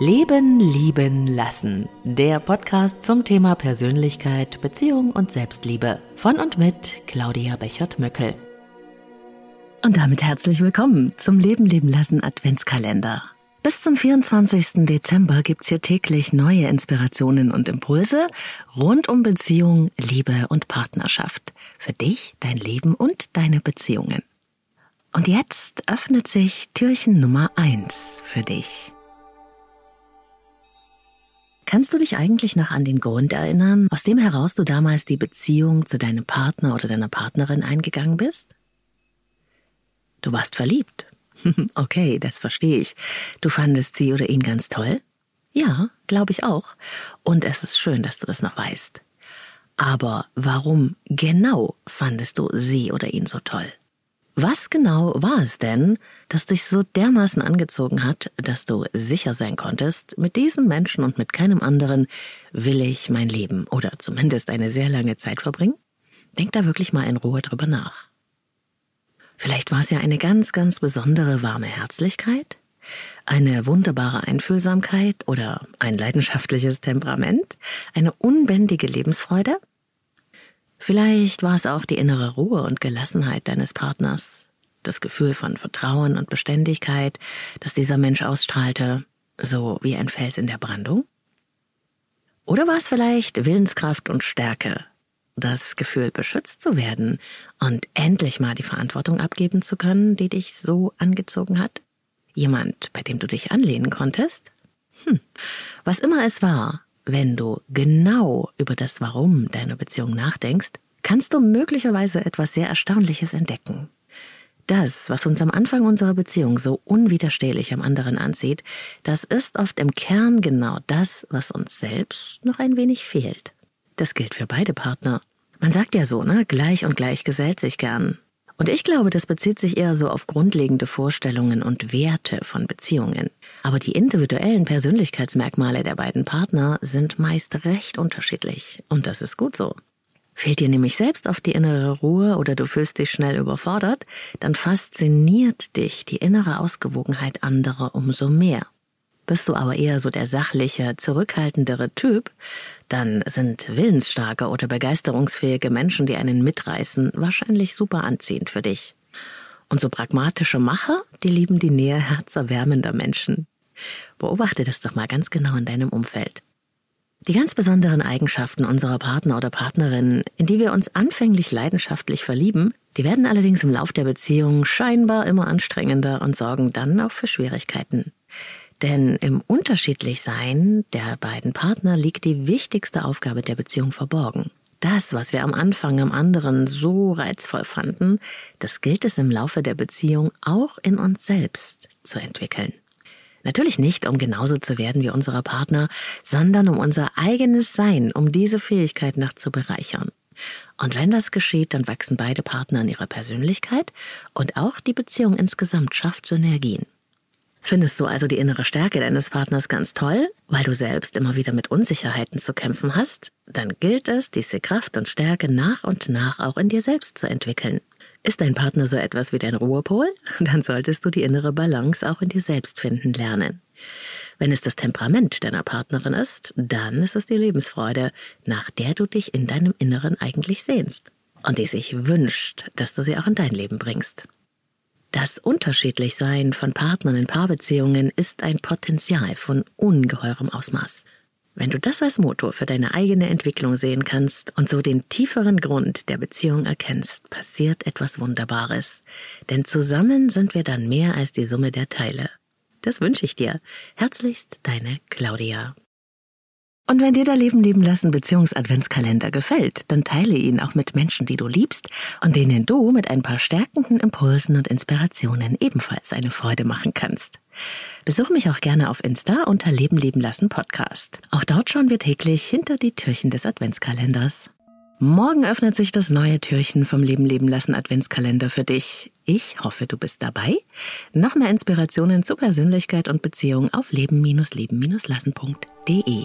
Leben, Lieben, Lassen. Der Podcast zum Thema Persönlichkeit, Beziehung und Selbstliebe. Von und mit Claudia Bechert-Möckel. Und damit herzlich willkommen zum Leben, Leben, Lassen Adventskalender. Bis zum 24. Dezember gibt's hier täglich neue Inspirationen und Impulse rund um Beziehung, Liebe und Partnerschaft. Für dich, dein Leben und deine Beziehungen. Und jetzt öffnet sich Türchen Nummer eins für dich. Kannst du dich eigentlich noch an den Grund erinnern, aus dem heraus du damals die Beziehung zu deinem Partner oder deiner Partnerin eingegangen bist? Du warst verliebt. okay, das verstehe ich. Du fandest sie oder ihn ganz toll? Ja, glaube ich auch. Und es ist schön, dass du das noch weißt. Aber warum genau fandest du sie oder ihn so toll? Was genau war es denn, das dich so dermaßen angezogen hat, dass du sicher sein konntest, mit diesem Menschen und mit keinem anderen will ich mein Leben oder zumindest eine sehr lange Zeit verbringen? Denk da wirklich mal in Ruhe drüber nach. Vielleicht war es ja eine ganz, ganz besondere warme Herzlichkeit, eine wunderbare Einfühlsamkeit oder ein leidenschaftliches Temperament, eine unbändige Lebensfreude, Vielleicht war es auch die innere Ruhe und Gelassenheit deines Partners, das Gefühl von Vertrauen und Beständigkeit, das dieser Mensch ausstrahlte, so wie ein Fels in der Brandung? Oder war es vielleicht Willenskraft und Stärke, das Gefühl, beschützt zu werden und endlich mal die Verantwortung abgeben zu können, die dich so angezogen hat? Jemand, bei dem du dich anlehnen konntest? Hm. Was immer es war, wenn du genau über das Warum deiner Beziehung nachdenkst, kannst du möglicherweise etwas sehr Erstaunliches entdecken. Das, was uns am Anfang unserer Beziehung so unwiderstehlich am anderen ansieht, das ist oft im Kern genau das, was uns selbst noch ein wenig fehlt. Das gilt für beide Partner. Man sagt ja so, ne, gleich und gleich gesellt sich gern. Und ich glaube, das bezieht sich eher so auf grundlegende Vorstellungen und Werte von Beziehungen. Aber die individuellen Persönlichkeitsmerkmale der beiden Partner sind meist recht unterschiedlich. Und das ist gut so. Fehlt dir nämlich selbst auf die innere Ruhe oder du fühlst dich schnell überfordert, dann fasziniert dich die innere Ausgewogenheit anderer umso mehr. Bist du aber eher so der sachliche, zurückhaltendere Typ, dann sind willensstarke oder begeisterungsfähige Menschen, die einen mitreißen, wahrscheinlich super anziehend für dich. Und so pragmatische Macher, die lieben die Nähe herzerwärmender Menschen. Beobachte das doch mal ganz genau in deinem Umfeld. Die ganz besonderen Eigenschaften unserer Partner oder Partnerin, in die wir uns anfänglich leidenschaftlich verlieben, die werden allerdings im Lauf der Beziehung scheinbar immer anstrengender und sorgen dann auch für Schwierigkeiten. Denn im Unterschiedlichsein der beiden Partner liegt die wichtigste Aufgabe der Beziehung verborgen. Das, was wir am Anfang am anderen so reizvoll fanden, das gilt es im Laufe der Beziehung auch in uns selbst zu entwickeln. Natürlich nicht, um genauso zu werden wie unsere Partner, sondern um unser eigenes Sein, um diese Fähigkeit noch zu bereichern. Und wenn das geschieht, dann wachsen beide Partner in ihrer Persönlichkeit und auch die Beziehung insgesamt schafft Synergien. Findest du also die innere Stärke deines Partners ganz toll, weil du selbst immer wieder mit Unsicherheiten zu kämpfen hast? Dann gilt es, diese Kraft und Stärke nach und nach auch in dir selbst zu entwickeln. Ist dein Partner so etwas wie dein Ruhepol? Dann solltest du die innere Balance auch in dir selbst finden lernen. Wenn es das Temperament deiner Partnerin ist, dann ist es die Lebensfreude, nach der du dich in deinem Inneren eigentlich sehnst und die sich wünscht, dass du sie auch in dein Leben bringst. Das Unterschiedlichsein von Partnern in Paarbeziehungen ist ein Potenzial von ungeheurem Ausmaß. Wenn du das als Motor für deine eigene Entwicklung sehen kannst und so den tieferen Grund der Beziehung erkennst, passiert etwas Wunderbares. Denn zusammen sind wir dann mehr als die Summe der Teile. Das wünsche ich dir. Herzlichst deine Claudia. Und wenn dir der Leben leben lassen Beziehungs-Adventskalender gefällt, dann teile ihn auch mit Menschen, die du liebst und denen du mit ein paar stärkenden Impulsen und Inspirationen ebenfalls eine Freude machen kannst. Besuche mich auch gerne auf Insta unter Leben leben lassen Podcast. Auch dort schauen wir täglich hinter die Türchen des Adventskalenders. Morgen öffnet sich das neue Türchen vom Leben leben lassen Adventskalender für dich. Ich hoffe, du bist dabei. Noch mehr Inspirationen zu Persönlichkeit und Beziehung auf leben-leben-lassen.de.